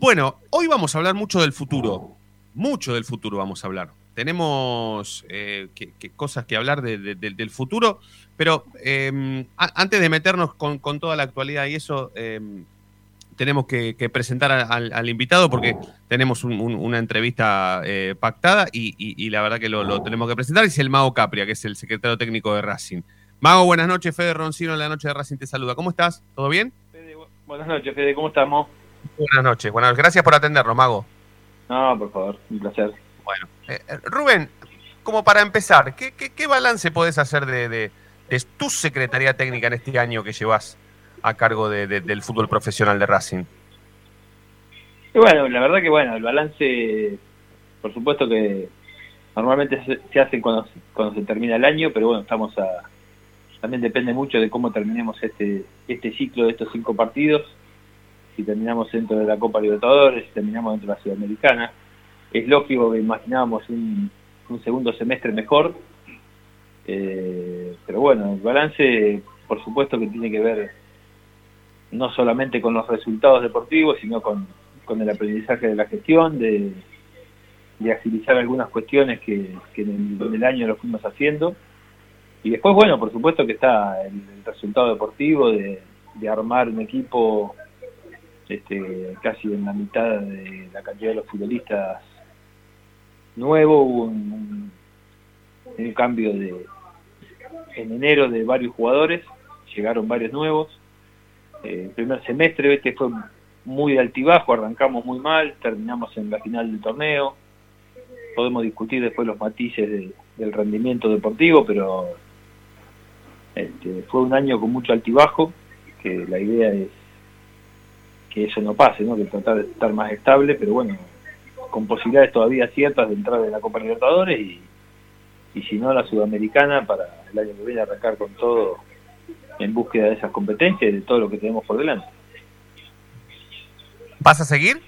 Bueno, hoy vamos a hablar mucho del futuro. Mucho del futuro vamos a hablar. Tenemos eh, cosas que hablar del futuro, pero em, antes de meternos con, toda la actualidad y eso, em, tenemos que, presentar al, invitado porque tenemos una entrevista eh, pactada y, la verdad que lo, tenemos que presentar. Es el Mago Capria, que es el secretario técnico de Racing. Mago, buenas noches. Fede Roncino en la noche de Racing te saluda. ¿Cómo estás? ¿Todo bien? buenas noches, Fede. ¿Cómo estamos? Buenas noches. Buenas Gracias por atendernos, Mago. No, por favor. Un placer. Bueno, eh, eh, Rubén, como para empezar, ¿qué, balance podés hacer de, tu secretaría técnica en este año que llevas a cargo del fútbol profesional de Racing? bueno, la verdad que bueno, el balance, por supuesto que normalmente se, hace cuando, cuando se termina el año, pero bueno, estamos a, también depende mucho de cómo terminemos este, este ciclo de estos cinco partidos, si terminamos dentro de la Copa Libertadores, si terminamos dentro de la Sudamericana. Es lógico que imaginábamos un, un segundo semestre mejor, eh, pero bueno, el balance por supuesto que tiene que ver no solamente con los resultados deportivos, sino con, con el aprendizaje de la gestión, de, de agilizar algunas cuestiones que, en, el, año lo fuimos haciendo. Y después, bueno, por supuesto que está el, resultado deportivo de, armar un equipo este, casi en la mitad de la cantidad de los futbolistas nuevo, hubo un, cambio de en enero de varios jugadores, llegaron varios nuevos. Eh, el primer semestre este fue muy altibajo, arrancamos muy mal, terminamos en la final del torneo. Podemos discutir después los matices del rendimiento deportivo, pero este, fue un año con mucho altibajo, que la idea es que eso no pase, ¿no? que tratar de estar más estable, pero bueno, con posibilidades todavía ciertas de entrar en la Copa Libertadores y, y si no la Sudamericana para el año que viene arrancar con todo en búsqueda de esas competencias y de todo lo que tenemos por delante. ¿Vas a seguir?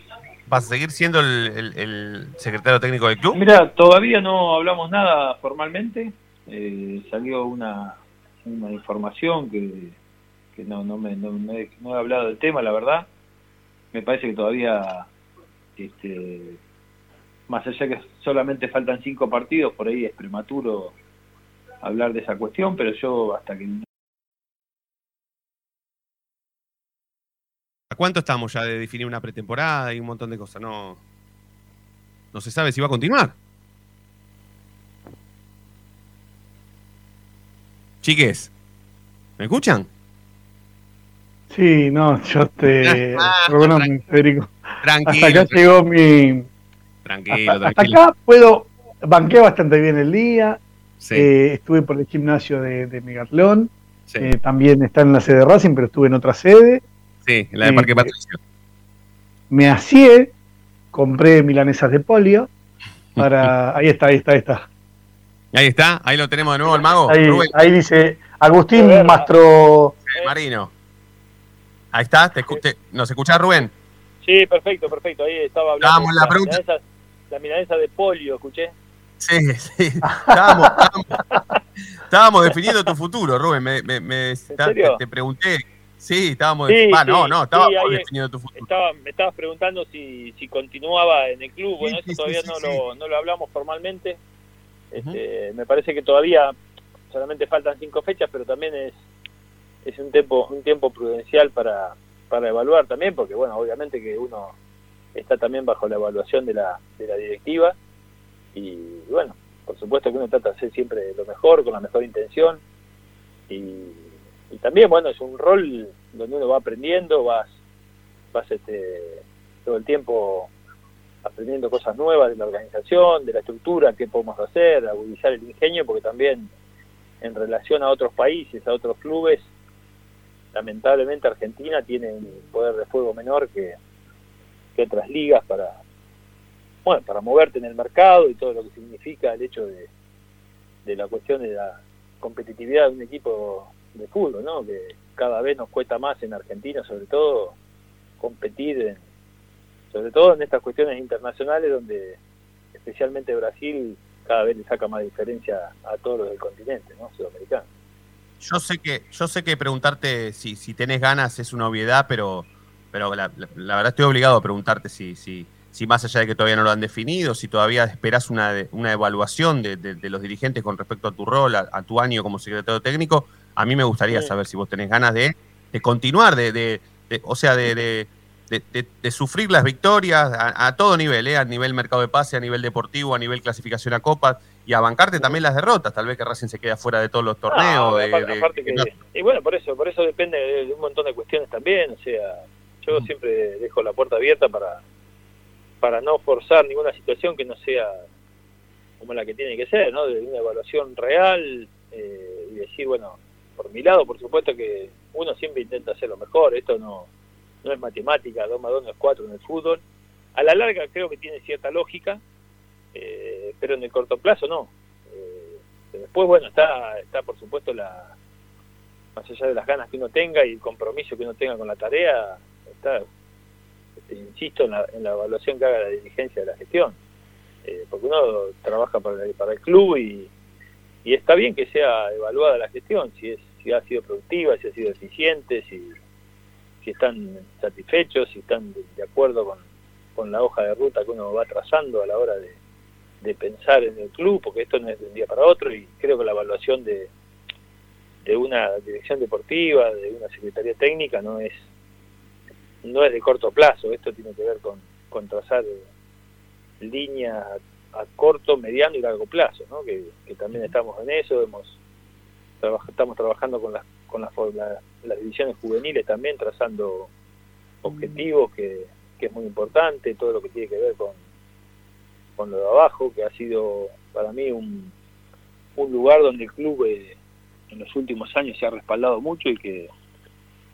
¿Vas a seguir siendo el, secretario técnico del club? Mira, todavía no hablamos nada formalmente. Eh, salió una, una información que, que no, no, me, no, he, hablado del tema, la verdad. Me parece que todavía, este, más allá que solamente faltan cinco partidos, por ahí es prematuro hablar de esa cuestión, pero yo hasta que cuánto estamos ya de definir una pretemporada y un montón de cosas? No, no se sabe si va a continuar. Chiques, ¿me escuchan? Sí, no, yo te. Ah, Federico. Tranquilo. Hasta acá llegó mi. Tranquilo, hasta, acá puedo. Banqué bastante bien el día. Eh, estuve por el gimnasio de, de Megatlón. Eh, también está en la sede de Racing, pero estuve en otra sede. Sí, la de Parque Patricio. Me asié, compré milanesas de polio para... ahí está, ahí está, ahí está. Ahí está, ahí lo tenemos de nuevo el mago. Ahí, dice Agustín Mastro... Marino. Ahí está, te, ¿nos escuchás Rubén? Sí, perfecto, perfecto. Ahí estaba hablando. la, pregunta. la milanesa de polio, escuché. Sí, sí. Estábamos, estábamos, definiendo tu futuro, Rubén. Me, me, me te, pregunté Sí, estábamos. no, no, estábamos definiendo tu futuro. Estaba, me estabas preguntando si, si continuaba en el club. Bueno, eso todavía no, lo, no lo hablamos formalmente. Este, Me parece que todavía solamente faltan cinco fechas, pero también es, es un tiempo un tiempo prudencial para, para evaluar también, porque bueno, obviamente que uno está también bajo la evaluación de la, de la directiva. Y bueno, por supuesto que uno trata de hacer siempre lo mejor, con la mejor intención. Y y también, bueno, es un rol donde uno va aprendiendo, vas, vas este, todo el tiempo aprendiendo cosas nuevas de la organización, de la estructura, qué podemos hacer, agudizar el ingenio, porque también en relación a otros países, a otros clubes, lamentablemente Argentina tiene un poder de fuego menor que, otras ligas para, bueno, para moverte en el mercado y todo lo que significa el hecho de, de la cuestión de la competitividad de un equipo de fútbol, ¿no? Que cada vez nos cuesta más en Argentina, sobre todo, competir, sobre todo en estas cuestiones internacionales donde especialmente Brasil cada vez le saca más diferencia a todos los del continente, ¿no? Sudamericano. Yo sé que, yo sé que preguntarte si, si tenés ganas es una obviedad, pero pero la, verdad estoy obligado a preguntarte si, si, si más allá de que todavía no lo han definido, si todavía esperas una, una evaluación de, los dirigentes con respecto a tu rol, a, tu año como secretario técnico, a mí me gustaría saber si vos tenés ganas de, continuar, de, o sea, de, sufrir las victorias a, todo nivel, ¿eh? a nivel mercado de pase, a nivel deportivo, a nivel clasificación a copas, y a bancarte también las derrotas, tal vez que Racing se quede fuera de todos los torneos. y bueno, por eso, por eso depende de un montón de cuestiones también, o sea, yo siempre dejo la puerta abierta para para no forzar ninguna situación que no sea como la que tiene que ser, ¿no? De una evaluación real eh, y decir, bueno, por mi lado, por supuesto que uno siempre intenta hacer lo mejor, esto no, no es matemática, 2 más 2 no es 4 en el fútbol. A la larga creo que tiene cierta lógica, eh, pero en el corto plazo no. Eh, después, bueno, está, está por supuesto la, más allá de las ganas que uno tenga y el compromiso que uno tenga con la tarea, está este, insisto en la, evaluación que haga la dirigencia de la gestión, eh, porque uno trabaja para, para el club y, está bien que sea evaluada la gestión, si, es, si ha sido productiva, si ha sido eficiente, si, si están satisfechos, si están de, acuerdo con, con, la hoja de ruta que uno va trazando a la hora de, de pensar en el club, porque esto no es de un día para otro y creo que la evaluación de, de una dirección deportiva, de una secretaría técnica, no es no es de corto plazo, esto tiene que ver con, con trazar eh, líneas a, corto, mediano y largo plazo, ¿no? que, también estamos en eso, hemos estamos trabajando con las con las, las divisiones juveniles también, trazando objetivos que, que, es muy importante, todo lo que tiene que ver con, con lo de abajo, que ha sido para mí un, un lugar donde el club eh, en los últimos años se ha respaldado mucho y que,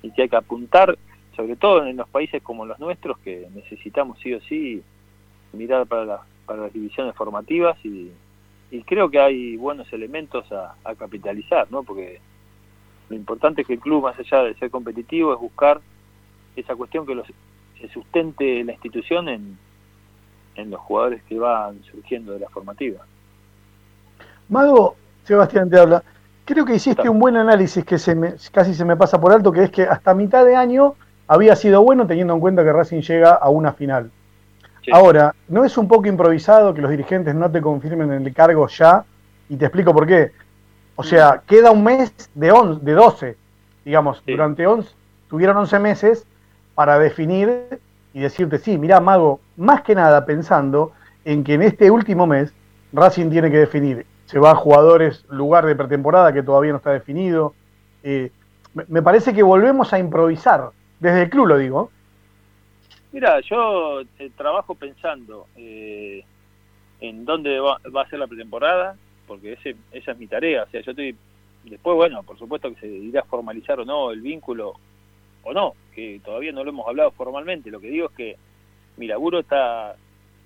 y que hay que apuntar sobre todo en los países como los nuestros, que necesitamos sí o sí mirar para, para las divisiones formativas y, creo que hay buenos elementos a, capitalizar, ¿no? Porque lo importante es que el club, más allá de ser competitivo, es buscar esa cuestión que los, se sustente la institución en, en los jugadores que van surgiendo de la formativa. Mago, Sebastián te habla. Creo que hiciste un buen análisis que se me, casi se me pasa por alto, que es que hasta mitad de año había sido bueno teniendo en cuenta que Racing llega a una final. Ahora, ¿no es un poco improvisado que los dirigentes no te confirmen el cargo ya? Y te explico por qué. O sea, mm. queda un mes de, on, de 12, digamos, durante 11, tuvieron 11 meses para definir y decirte, sí, mira, Mago, más que nada pensando en que en este último mes Racing tiene que definir, se va a jugadores, lugar de pretemporada que todavía no está definido. Eh, me parece que volvemos a improvisar desde el club lo digo. Mira, yo eh, trabajo pensando eh, en dónde va, a ser la pretemporada, porque ese, esa es mi tarea. O sea, yo estoy. Después, bueno, por supuesto que se irá a formalizar o no el vínculo, o no, que todavía no lo hemos hablado formalmente. Lo que digo es que mi laburo está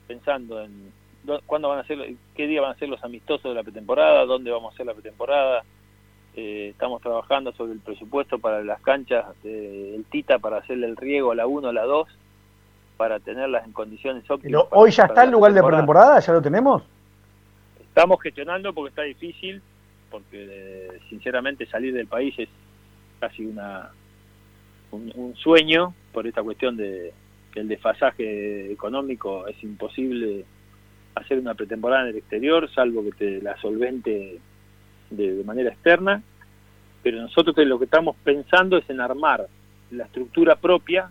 pensando en cuándo van a ser, qué día van a ser los amistosos de la pretemporada, dónde vamos a hacer la pretemporada, eh, estamos trabajando sobre el presupuesto para las canchas del Tita para hacerle el riego a la 1, a la 2, para tenerlas en condiciones óptimas. ¿Hoy ya está el lugar de pretemporada? ¿Ya lo tenemos? Estamos gestionando porque está difícil, porque eh, sinceramente salir del país es casi una un, sueño por esta cuestión de que el desfasaje económico es imposible hacer una pretemporada en el exterior, salvo que te la solvente de, manera externa, pero nosotros lo que estamos pensando es en armar la estructura propia,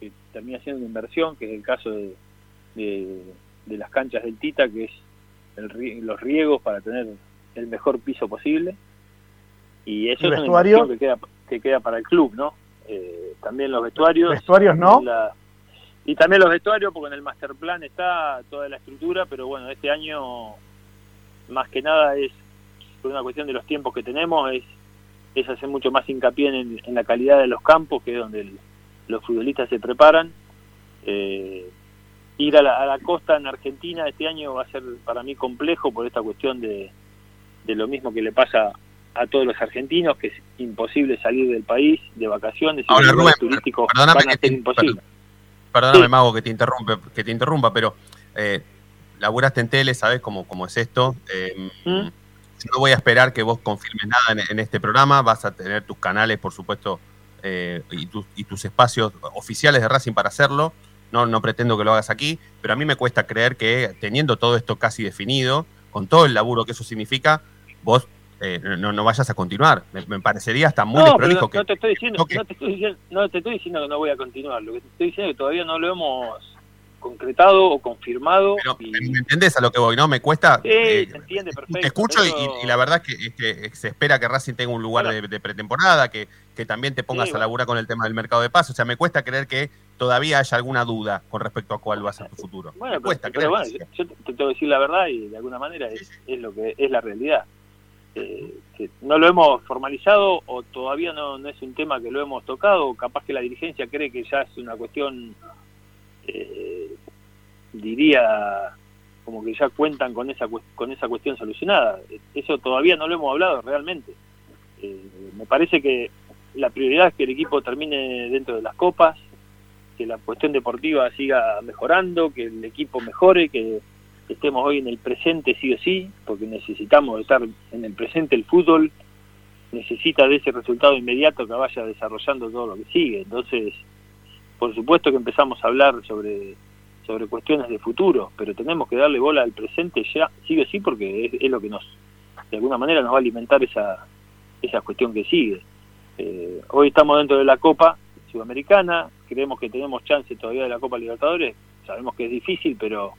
que termina siendo una inversión, que es el caso de, de, las canchas del Tita, que es el, los riegos para tener el mejor piso posible. Y eso es una inversión que queda, que queda para el club, ¿no? Eh, también los vestuarios. ¿Vestuarios no? y también los vestuarios, porque en el master plan está toda la estructura, pero bueno, este año más que nada es por una cuestión de los tiempos que tenemos, es, es hacer mucho más hincapié en, la calidad de los campos, que es donde los futbolistas se preparan. Eh, ir a la, costa en Argentina este año va a ser para mí complejo por esta cuestión de, de lo mismo que le pasa a todos los argentinos, que es imposible salir del país de vacaciones y Ahora, turísticos perdóname van a ser imposible. Perdóname, Mago, que te, interrumpe, que te interrumpa, pero eh, laburaste en tele, ¿sabes cómo, cómo es esto? Eh, ¿Mm? no voy a esperar que vos confirmes nada en, este programa, vas a tener tus canales, por supuesto, eh, y, tus espacios oficiales de Racing para hacerlo. No, no pretendo que lo hagas aquí, pero a mí me cuesta creer que teniendo todo esto casi definido, con todo el laburo que eso significa, vos eh, no, no, vayas a continuar. Me, parecería hasta muy no, desprolijo que... No te, estoy diciendo, no, te estoy diciendo, no te estoy diciendo que no voy a continuar. Lo que te estoy diciendo es que todavía no lo hemos concretado o confirmado. Pero, ¿Me entendés a lo que voy? ¿No? Me cuesta. Sí, eh, se entiende perfecto. Te escucho y, la verdad es que, se espera que Racing tenga un lugar de, pretemporada, que, que también te pongas a laburar con el tema del mercado de paso. O sea, me cuesta creer que todavía haya alguna duda con respecto a cuál va a ser tu futuro. Bueno, me cuesta creer. Bueno, yo, te tengo que decir la verdad y de alguna manera es, es lo que es la realidad. No lo hemos formalizado o todavía no, no es un tema que lo hemos tocado, capaz que la dirigencia cree que ya es una cuestión eh, diría como que ya cuentan con esa con esa cuestión solucionada. Eso todavía no lo hemos hablado realmente. Eh, me parece que la prioridad es que el equipo termine dentro de las copas, que la cuestión deportiva siga mejorando, que el equipo mejore, que estemos hoy en el presente sí o sí, porque necesitamos estar en el presente el fútbol necesita de ese resultado inmediato que vaya desarrollando todo lo que sigue. Entonces, por supuesto que empezamos a hablar sobre, sobre cuestiones de futuro, pero tenemos que darle bola al presente ya, sigue sí, porque es, lo que nos, de alguna manera, nos va a alimentar esa, esa cuestión que sigue. Eh, hoy estamos dentro de la Copa Sudamericana, creemos que tenemos chance todavía de la Copa Libertadores, sabemos que es difícil, pero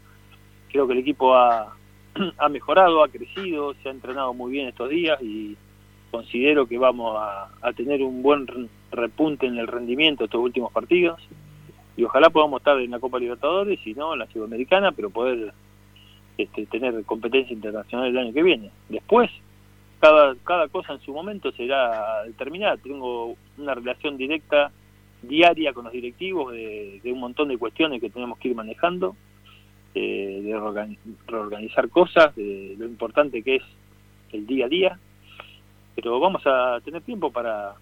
creo que el equipo ha, ha mejorado, ha crecido, se ha entrenado muy bien estos días y considero que vamos a, a tener un buen repunte en el rendimiento estos últimos partidos y ojalá podamos estar en la Copa Libertadores y no en la Sudamericana, pero poder este, tener competencia internacional el año que viene. Después, cada, cada cosa en su momento será determinada. Tengo una relación directa diaria con los directivos de, un montón de cuestiones que tenemos que ir manejando, eh, de reorganizar cosas, de lo importante que es el día a día, pero vamos a tener tiempo para,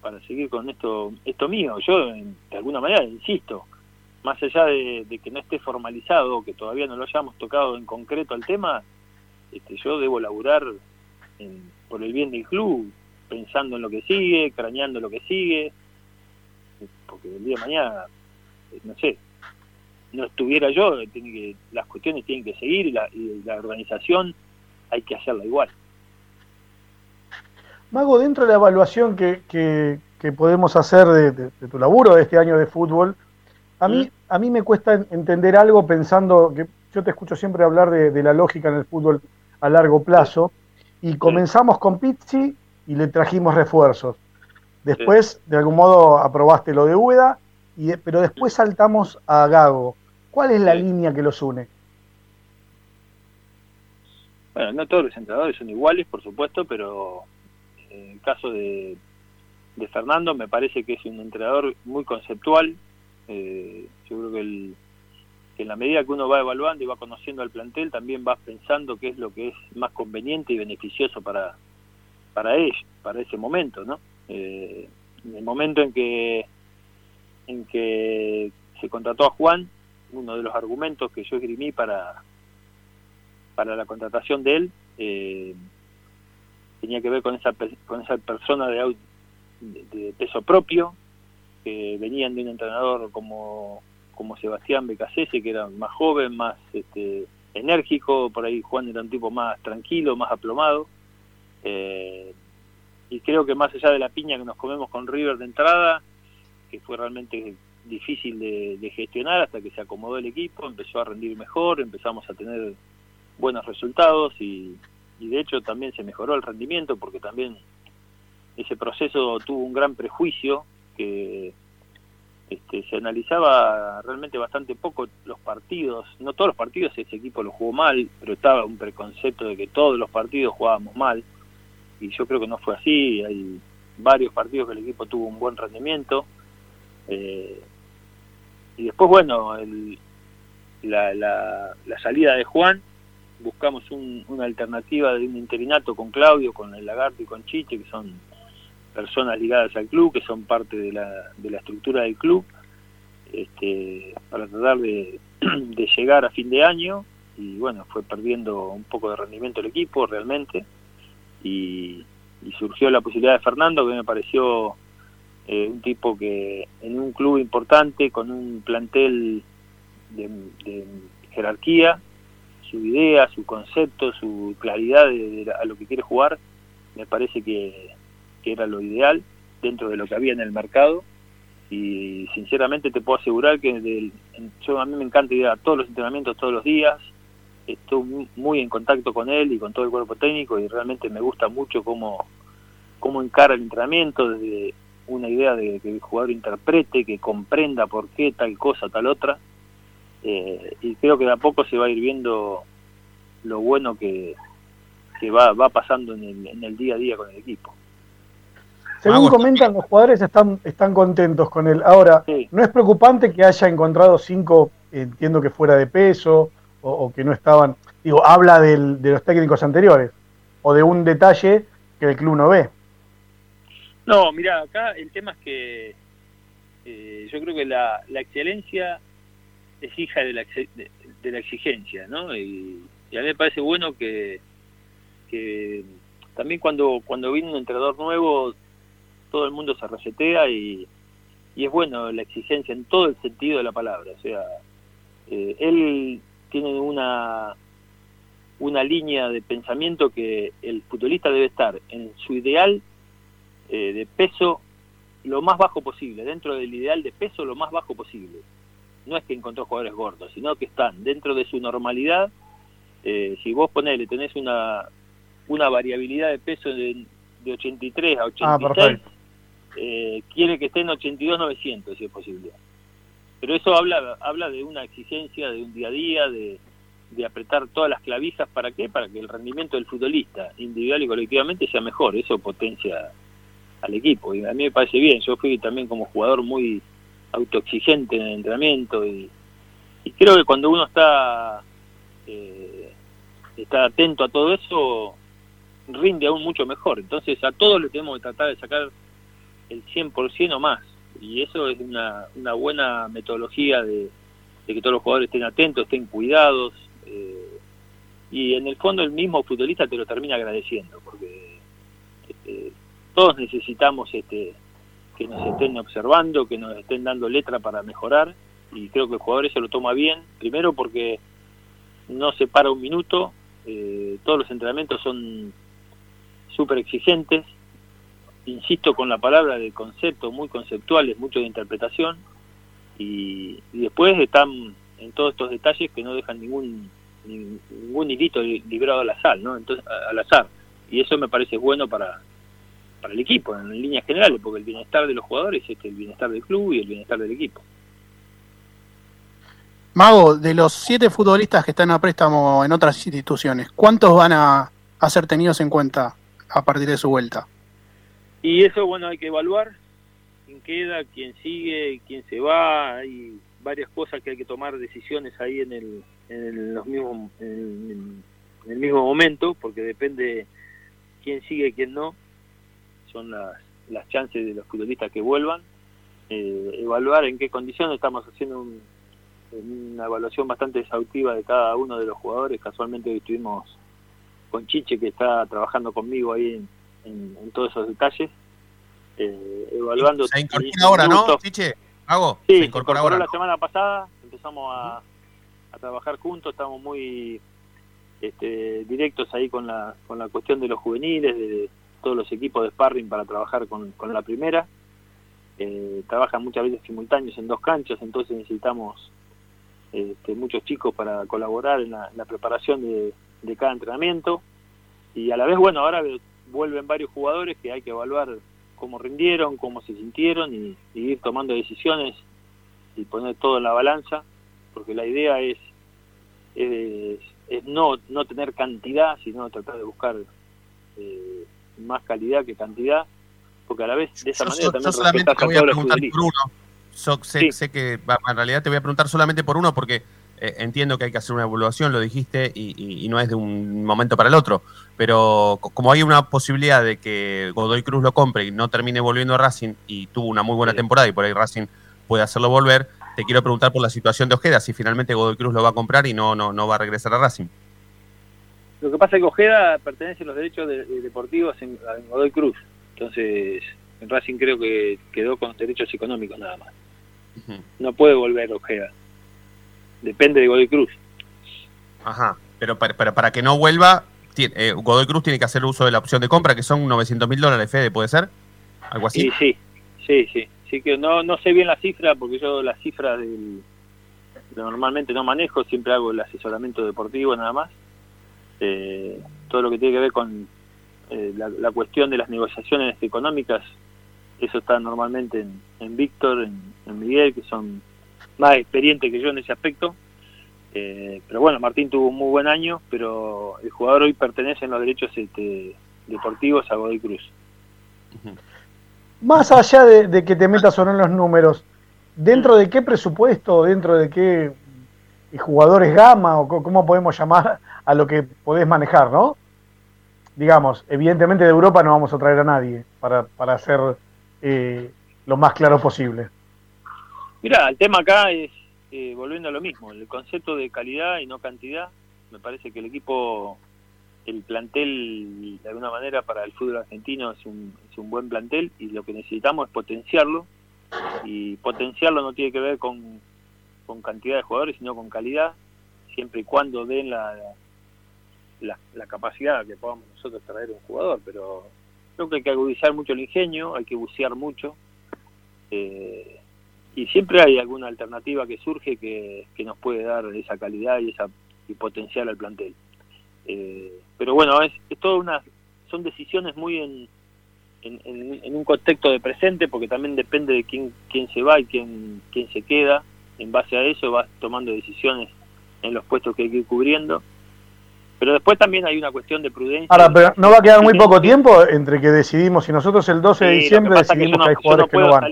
para seguir con esto esto mío. Yo, de alguna manera, insisto, más allá de, que no esté formalizado, que todavía no lo hayamos tocado en concreto al tema, este, yo debo laburar por el bien del club, pensando en lo que sigue, craneando lo que sigue, porque el día de mañana, no sé, no estuviera yo, tiene que, las cuestiones tienen que seguir y la, y la organización hay que hacerla igual. Mago, dentro de la evaluación que, podemos hacer de, tu laburo de este año de fútbol, a mí, a mí me cuesta entender algo pensando que yo te escucho siempre hablar de, la lógica en el fútbol a largo plazo, y comenzamos con Pizzi y le trajimos refuerzos. Después, de algún modo, aprobaste lo de Ueda, y, pero después saltamos a Gago. ¿Cuál es la línea que los une? Bueno, no todos los entrenadores son iguales, por supuesto, pero en el caso de, Fernando me parece que es un entrenador muy conceptual. Eh, yo creo que, en la medida que uno va evaluando y va conociendo al plantel, también va pensando qué es lo que es más conveniente y beneficioso para para ellos, para ese momento, ¿no? Eh, en el momento en que en que se contrató a Juan, uno de los argumentos que yo esgrimí para para la contratación de él eh, tenía que ver con esa, con esa persona de, de, peso propio, que venían de un entrenador como, como Sebastián Becasese, que era más joven, más este, enérgico, por ahí Juan era un tipo más tranquilo, más aplomado. Eh, y creo que más allá de la piña que nos comemos con River de entrada, que fue realmente difícil de, de, gestionar hasta que se acomodó el equipo, empezó a rendir mejor, empezamos a tener buenos resultados y, de hecho también se mejoró el rendimiento porque también ese proceso tuvo un gran prejuicio que este, se analizaba realmente bastante poco los partidos, no todos los partidos ese equipo lo jugó mal, pero estaba un preconcepto de que todos los partidos jugábamos mal. Y yo creo que no fue así, hay varios partidos que el equipo tuvo un buen rendimiento. Eh, y después bueno el, la, la, la salida de Juan buscamos una alternativa de un interinato con Claudio, con el Lagarto y con Chiche, que son personas ligadas al club, que son parte de la, de la estructura del club, este, para tratar de, llegar a fin de año. Y bueno, fue perdiendo un poco de rendimiento el equipo realmente. Y, surgió la posibilidad de Fernando, que me pareció eh, un tipo que en un club importante, con un plantel de, jerarquía, su idea, su concepto, su claridad de, a lo que quiere jugar, me parece que, era lo ideal dentro de lo que había en el mercado. Y sinceramente te puedo asegurar que yo a mí me encanta ir a todos los entrenamientos todos los días, estoy muy en contacto con él y con todo el cuerpo técnico y realmente me gusta mucho cómo, cómo encara el entrenamiento desde una idea de que el jugador interprete, que comprenda por qué tal cosa, tal otra. Eh, y creo que de a poco se va a ir viendo lo bueno que, que va, va pasando en el, en el día a día con el equipo. Según comentan, los jugadores están, están contentos con él. Ahora, ¿no es preocupante que haya encontrado cinco, entiendo que fuera de peso, o, que no estaban, digo, habla del, de los técnicos anteriores, o de un detalle que el club no ve? No, mira, acá el tema es que eh, yo creo que la, la, excelencia es hija de la, de, la exigencia, ¿no? Y, a mí me parece bueno que, que también cuando, cuando viene un entrenador nuevo, todo el mundo se resetea y, y es bueno la exigencia en todo el sentido de la palabra. O sea, eh, él tiene una, una línea de pensamiento que el futbolista debe estar en su ideal eh, de peso lo más bajo posible, dentro del ideal de peso lo más bajo posible. No es que encontró jugadores gordos, sino que están dentro de su normalidad. Eh, si vos ponele, tenés una, una variabilidad de peso de, de 83 a 86, ah, eh, quiere que esté en 82-900 si es posible. Pero eso habla, habla de una exigencia de un día a día, de, de apretar todas las clavijas, ¿para qué? Para que el rendimiento del futbolista, individual y colectivamente, sea mejor. Eso potencia al equipo. Y a mí me parece bien, yo fui también como jugador muy autoexigente en el entrenamiento y, creo que cuando uno está, eh, está atento a todo eso, rinde aún mucho mejor. Entonces a todos le tenemos que tratar de sacar el 100% o más. Y eso es una, una buena metodología de, que todos los jugadores estén atentos, estén cuidados. Eh, y en el fondo el mismo futbolista te lo termina agradeciendo, porque este, todos necesitamos este, que nos estén observando, que nos estén dando letra para mejorar y creo que el jugador eso lo toma bien, primero porque no se para un minuto, eh, todos los entrenamientos son súper exigentes, insisto con la palabra de conceptos muy conceptuales, mucho de interpretación y, después están en todos estos detalles que no dejan ningún ningún hilito librado al azar, ¿no? Entonces, al azar. Y eso me parece bueno para, para el equipo, en líneas generales, porque el bienestar de los jugadores es el bienestar del club y el bienestar del equipo. Mago, de los siete futbolistas que están a préstamo en otras instituciones, ¿cuántos van a, ser tenidos en cuenta a partir de su vuelta? Y eso, bueno, hay que evaluar quién queda, quién sigue, quién se va. Hay varias cosas que hay que tomar decisiones ahí en el, en los mismos, en el mismo momento, porque depende quién sigue y quién no son las, las chances de los futbolistas que vuelvan, eh, evaluar en qué condiciones estamos haciendo una evaluación bastante exhaustiva de cada uno de los jugadores. Casualmente hoy estuvimos con Chiche, que está trabajando conmigo ahí en, todos esos detalles, eh, evaluando. Se incorpora ahora, ¿no, Chiche? ¿Hago? Sí, se incorporó, ahora, la semana pasada, empezamos a, a trabajar juntos, estamos muy este, directos ahí con la, con la cuestión de los juveniles, de, todos los equipos de sparring para trabajar con, la primera. Eh, trabajan muchas veces simultáneos en dos canchas, entonces necesitamos este, muchos chicos para colaborar en la, preparación de, cada entrenamiento. Y a la vez, bueno, ahora vuelven varios jugadores que hay que evaluar cómo rindieron, cómo se sintieron y, ir tomando decisiones y poner todo en la balanza, porque la idea es, es, no, no tener cantidad, sino tratar de buscar eh, más calidad que cantidad, porque a la vez de esa manera también solamente te voy a preguntar por uno. sé, que en realidad te voy a preguntar solamente por uno porque eh, entiendo que hay que hacer una evaluación, lo dijiste, y, no es de un momento para el otro. Pero como hay una posibilidad de que Godoy Cruz lo compre y no termine volviendo a Racing y tuvo una muy buena temporada y por ahí Racing puede hacerlo volver, te quiero preguntar por la situación de Ojeda, si finalmente Godoy Cruz lo va a comprar y no, no, no va a regresar a Racing. Lo que pasa es que Ojeda pertenece a los derechos de, deportivos en, Godoy Cruz. Entonces, En Racing creo que quedó con derechos económicos nada más. No puede volver Ojeda. Depende de Godoy Cruz. Ajá, pero para, para, que no vuelva, eh, Godoy Cruz tiene que hacer uso de la opción de compra, que son 900 mil dólares, Fede, ¿puede ser? ¿Algo así? Sí, sí, sí, sí. sí que no, no sé bien la cifra, porque yo la cifra del, normalmente no manejo, siempre hago el asesoramiento deportivo nada más. Eh, todo lo que tiene que ver con eh, la, cuestión de las negociaciones económicas, eso está normalmente en, en Víctor, en, Miguel, que son más experientes que yo en ese aspecto. Eh, pero bueno, Martín tuvo un muy buen año, pero el jugador hoy pertenece en los derechos este, deportivos a Godoy Cruz. Más allá de, que te metas o no en los números, ¿dentro de qué presupuesto, dentro de qué jugadores gama o cómo podemos llamar a lo que podés manejar, ¿no? Digamos, evidentemente de Europa no vamos a traer a nadie para, para hacer eh, lo más claro posible. Mira, el tema acá es, eh, volviendo a lo mismo, el concepto de calidad y no cantidad. Me parece que el equipo, el plantel, de alguna manera, para el fútbol argentino es un, es un buen plantel y lo que necesitamos es potenciarlo. Y potenciarlo no tiene que ver con, con cantidad de jugadores, sino con calidad, siempre y cuando den la, la, capacidad que podamos nosotros traer un jugador, pero creo que hay que agudizar mucho el ingenio, hay que bucear mucho, eh, y siempre hay alguna alternativa que surge que, nos puede dar esa calidad y esa y potencial al plantel. Eh, pero bueno, es, es toda una, son decisiones muy en, en, un contexto de presente, porque también depende de quién, quién se va y quién, quién se queda. En base a eso vas tomando decisiones en los puestos que hay que ir cubriendo. Pero después también hay una cuestión de prudencia. Ahora, pero no va a quedar muy poco tiempo entre que decidimos, y nosotros el 12 de diciembre decidimos que, hay jugadores que no van.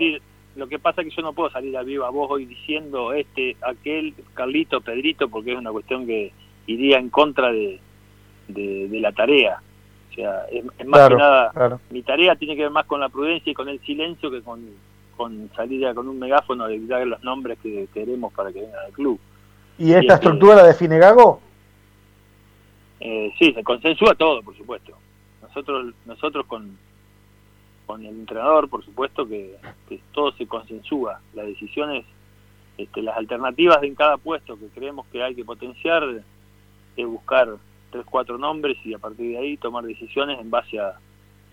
lo que pasa es que yo no puedo salir a viva voz hoy diciendo este, aquel, Carlito, Pedrito, porque es una cuestión que iría en contra de, de, la tarea. O sea, es, más que nada, mi tarea tiene que ver más con la prudencia y con el silencio que con, con salir con un megáfono de dar los nombres que queremos para que vengan al club. ¿Y esta estructura la define Gago? Eh, sí, se consensúa todo, por supuesto. Nosotros, nosotros con, con el entrenador, por supuesto que, todo se consensúa. Las decisiones, este, las alternativas en cada puesto que creemos que hay que potenciar, es buscar tres, cuatro nombres y a partir de ahí tomar decisiones en base a,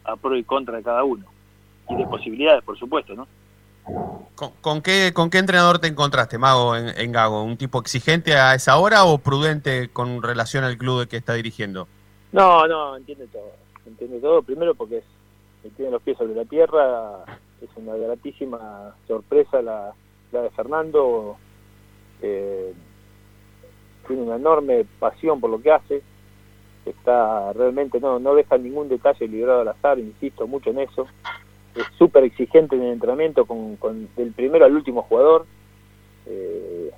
a pro y contra de cada uno. Y de posibilidades, por supuesto, ¿no? ¿Con, qué, ¿Con qué entrenador te encontraste, Mago, en, Gago? ¿Un tipo exigente a esa hora o prudente con relación al club que está dirigiendo? No, no, entiende todo. Entiende todo, primero porque es, tiene los pies sobre la tierra, es una gratísima sorpresa la, de Fernando, eh, tiene una enorme pasión por lo que hace, está realmente, no, no deja ningún detalle librado al azar, insisto mucho en eso, es súper exigente en el entrenamiento con, del primero al último jugador eh,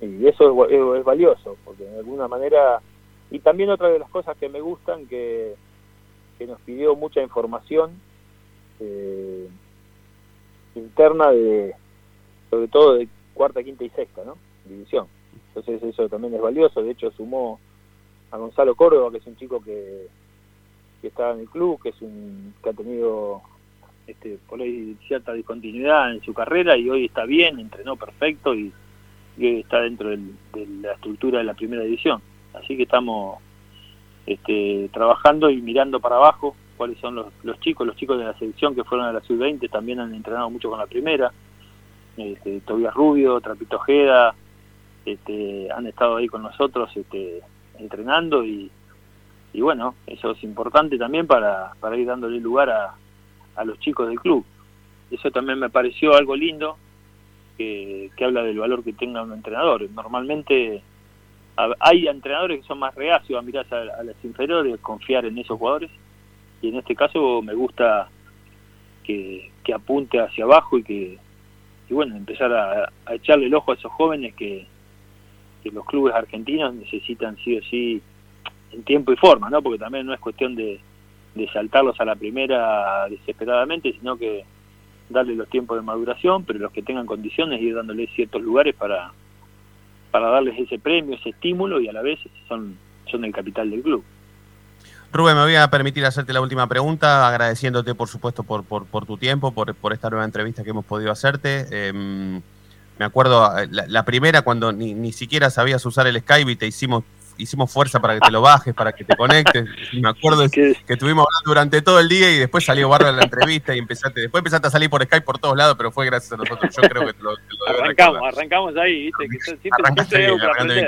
y eso es, valioso porque de alguna manera y también otra de las cosas que me gustan que, que nos pidió mucha información eh, interna de sobre todo de cuarta, quinta y sexta ¿no? división entonces eso también es valioso de hecho sumó a Gonzalo Córdoba que es un chico que que está en el club que es un que ha tenido este, por ahí cierta discontinuidad en su carrera y hoy está bien, entrenó perfecto y, está dentro de la estructura de la primera división. Así que estamos este, trabajando y mirando para abajo cuáles son los, los chicos, los chicos de la selección que fueron a la sub-20 también han entrenado mucho con la primera, este, Tobias Rubio, Trapito Ojeda, este, han estado ahí con nosotros este, entrenando y, y bueno, eso es importante también para, para ir dándole lugar a, a los chicos del club. Eso también me pareció algo lindo, que, habla del valor que tenga un entrenador. Normalmente hay entrenadores que son más reacios a mirar a, las inferiores, confiar en esos jugadores, y en este caso me gusta que, apunte hacia abajo y que, y bueno, empezar a, echarle el ojo a esos jóvenes que, que los clubes argentinos necesitan sí o sí en tiempo y forma, ¿no? Porque también no es cuestión de, de saltarlos a la primera desesperadamente, sino que darle los tiempos de maduración, pero los que tengan condiciones ir dándoles ciertos lugares para, para darles ese premio, ese estímulo y a la vez son, son el capital del club. Rubén, me voy a permitir hacerte la última pregunta, agradeciéndote, por supuesto, por, por, tu tiempo, por, por, esta nueva entrevista que hemos podido hacerte. Em, me acuerdo eh, la, primera cuando ni, ni, siquiera sabías usar el Skype y te hicimos hicimos fuerza para que te lo bajes, para que te conectes. me acuerdo que, estuvimos hablando durante todo el día y después salió barra la entrevista y empezaste, después empezaste a salir por Skype por todos lados, pero fue gracias a nosotros. Yo creo que te lo, Arrancamos, arrancamos ahí, viste, que siempre,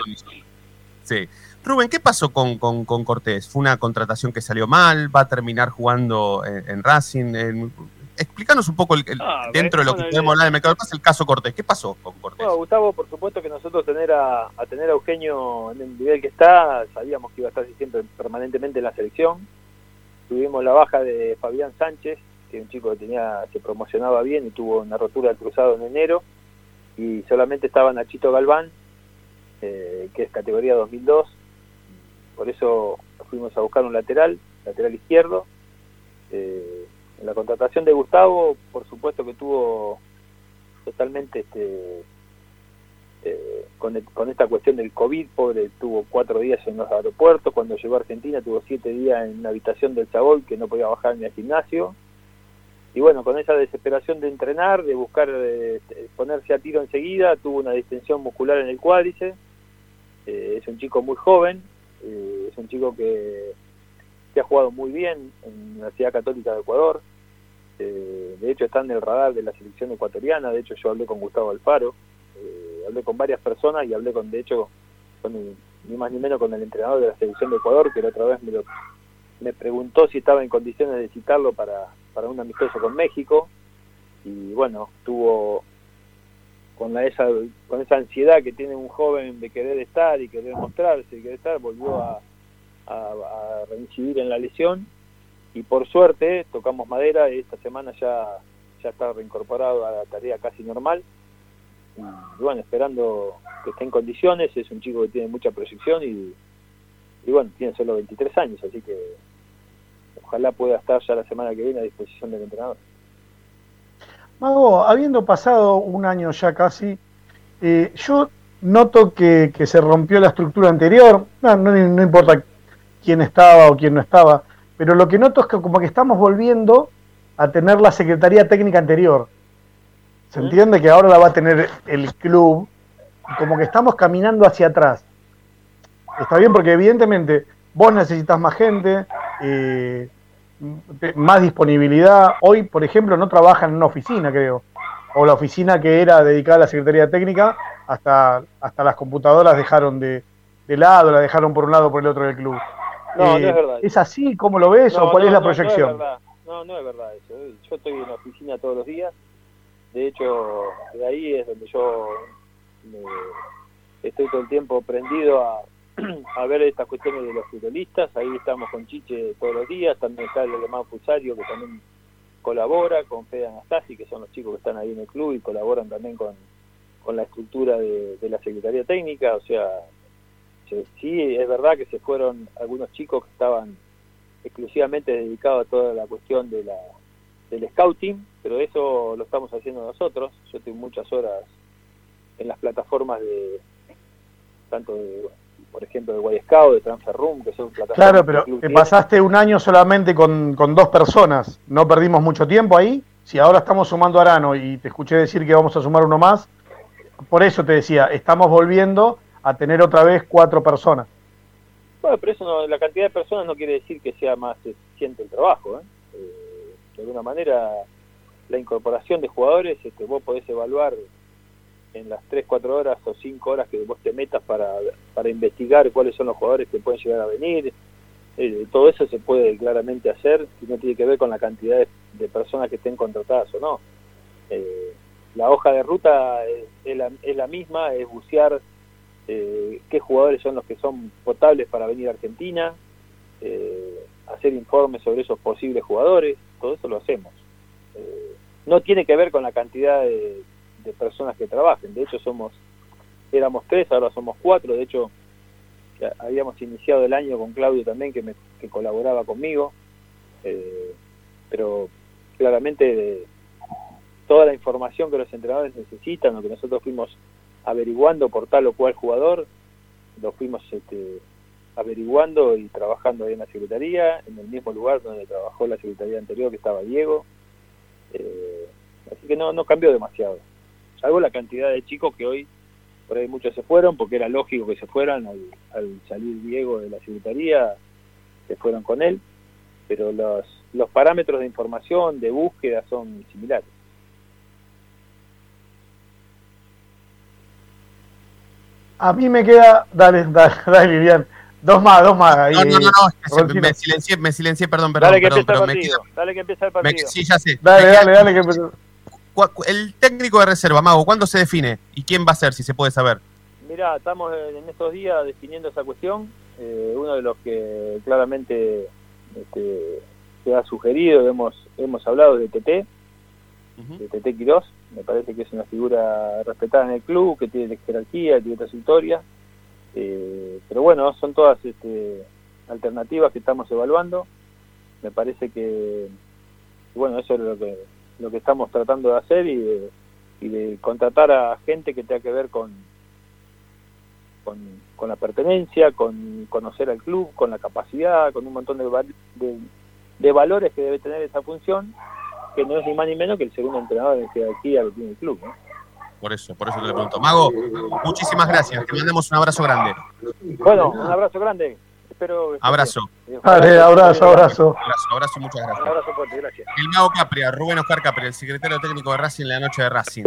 Sí. Rubén, ¿qué pasó con, con, con, Cortés? ¿Fue una contratación que salió mal? ¿Va a terminar jugando en, Racing? Explícanos un poco el, ah, dentro de lo que podemos hablar de mercado el caso Cortés. ¿Qué pasó con Cortés? Gustavo, por supuesto que nosotros tener a, tener a Eugenio en el nivel que está, sabíamos que iba a estar siempre permanentemente en la selección. Tuvimos la baja de Fabián Sánchez, que es un chico que tenía se promocionaba bien y tuvo una rotura del cruzado en enero. Y solamente estaba Nachito Galván, eh, que es categoría 2002 por eso fuimos a buscar un lateral, lateral izquierdo. Eh, en la contratación de Gustavo, por supuesto que tuvo totalmente este, eh, con, esta cuestión del COVID, pobre, tuvo cuatro días en los aeropuertos, cuando llegó a Argentina tuvo siete días en una habitación del Chaboy que no podía bajar ni al gimnasio. Y bueno, con esa desesperación de entrenar, de buscar eh, ponerse a tiro enseguida, tuvo una distensión muscular en el cuádriceps. es un chico muy joven, eh, es un chico que, ha jugado muy bien en la Universidad Católica de Ecuador. Eh, de hecho, está en el radar de la selección ecuatoriana. De hecho, yo hablé con Gustavo Alfaro. Eh, hablé con varias personas y hablé con, de hecho, con ni más ni menos con el entrenador de la selección de Ecuador, que la otra vez me, me preguntó si estaba en condiciones de citarlo para, para un amistoso con México. Y bueno, tuvo con la, esa con esa ansiedad que tiene un joven de querer estar y querer mostrarse y querer estar volvió a, reincidir en la lesión y por suerte tocamos madera y esta semana ya ya está reincorporado a la tarea casi normal. Y bueno esperando que esté en condiciones es un chico que tiene mucha proyección y, y bueno tiene solo 23 años así que ojalá pueda estar ya la semana que viene a disposición del entrenador. Mago, habiendo pasado un año ya casi, eh, yo noto que, se rompió la estructura anterior, no, no, importa quién estaba o quién no estaba, pero lo que noto es que como que estamos volviendo a tener la Secretaría Técnica anterior. Se entiende que ahora la va a tener el club, como que estamos caminando hacia atrás. Está bien porque evidentemente vos necesitas más gente, eh, más disponibilidad. Hoy, por ejemplo, no trabajan en una oficina, creo. O la oficina que era dedicada a la Secretaría Técnica, hasta, hasta las computadoras dejaron de, de lado, la dejaron por un lado por el otro del club. No, no es eh, verdad. ¿Es así? ¿Cómo lo ves? ¿O cuál es la proyección? No, no es verdad eso. Yo estoy en la oficina todos los días. De hecho, de ahí es donde yo estoy todo el tiempo prendido a, a ver estas cuestiones de los futbolistas. Ahí estamos con Chiche todos los días. También está el alemán Fusario que también colabora con Fede Anastasi, que son los chicos que están ahí en el club y colaboran también con, con la estructura de, la Secretaría Técnica. O sea, sí, es verdad que se fueron algunos chicos que estaban exclusivamente dedicados a toda la cuestión de la, del scouting, pero eso lo estamos haciendo nosotros. Yo tengo muchas horas en las plataformas de tanto de por ejemplo, de Guay de Transfer Room, que son plataformas. Claro, pero te pasaste un año solamente con, dos personas, no perdimos mucho tiempo ahí. Si ahora estamos sumando a Arano y te escuché decir que vamos a sumar uno más, por eso te decía, estamos volviendo a tener otra vez cuatro personas. Bueno, pero eso no, la cantidad de personas no quiere decir que sea más eficiente el trabajo. ¿eh? Eh, de alguna manera, la incorporación de jugadores, este, vos podés evaluar en las 3, 4 horas o 5 horas que vos te metas para, para investigar cuáles son los jugadores que pueden llegar a venir. Eh, todo eso se puede claramente hacer y no tiene que ver con la cantidad de, personas que estén contratadas o no. Eh, la hoja de ruta es, la, es la, misma, es bucear eh, qué jugadores son los que son potables para venir a Argentina, hacer informes sobre esos posibles jugadores, todo eso lo hacemos. no tiene que ver con la cantidad de, de personas que trabajen. De hecho, somos éramos tres, ahora somos cuatro. De hecho, habíamos iniciado el año con Claudio también, que, me, que colaboraba conmigo. Eh, pero claramente toda la información que los entrenadores necesitan, lo que nosotros fuimos averiguando por tal o cual jugador, lo fuimos este, averiguando y trabajando ahí en la Secretaría, en el mismo lugar donde trabajó la Secretaría anterior que estaba Diego. Eh, así que no, no cambió demasiado. Salvo la cantidad de chicos que hoy, por ahí muchos se fueron, porque era lógico que se fueran al, al salir Diego de la Secretaría, se fueron con él, pero los, los parámetros de información, de búsqueda son similares. A mí me queda, dale, dale, dale, Vivian. Dos más, dos más. Ahí, No, no, no, no, es que se- Rolfino. me silencié, me silencié, perdón, perdón, dale que perdón, empieza el pero me partido, queda- dale que empieza el me- partido. sí, ya sé. Dale, Me queda- dale, dale. Que... El técnico de reserva, Mago, ¿cuándo se define? ¿Y quién va a ser, si se puede saber? Mira, estamos en en estos días definiendo esa cuestión. Eh, uno de los que claramente este, se ha sugerido, hemos, hemos hablado de TT, de TT Quirós. Me parece que es una figura respetada en el club, que tiene jerarquía, que tiene trayectoria. Eh, pero bueno, son todas este, alternativas que estamos evaluando. Me parece que, bueno, eso es lo que, lo que estamos tratando de hacer y de, y de contratar a gente que tenga que ver con, con, la pertenencia, con conocer al club, con la capacidad, con un montón de, de valores que debe tener esa función, que no es ni más ni menos que el segundo entrenador de jerarquía que tiene el club. ¿no? Por eso, por eso te lo pregunto. Mago, muchísimas gracias. Te mandamos un abrazo grande. Bueno, un abrazo grande. Espero Abrazo. Dale, abrazo, abrazo. Abrazo, abrazo muchas Un gracias. abrazo fuerte, gracias. El Mago Capria, Rubén Oscar Capria, el secretario técnico de Racing en la noche de Racing.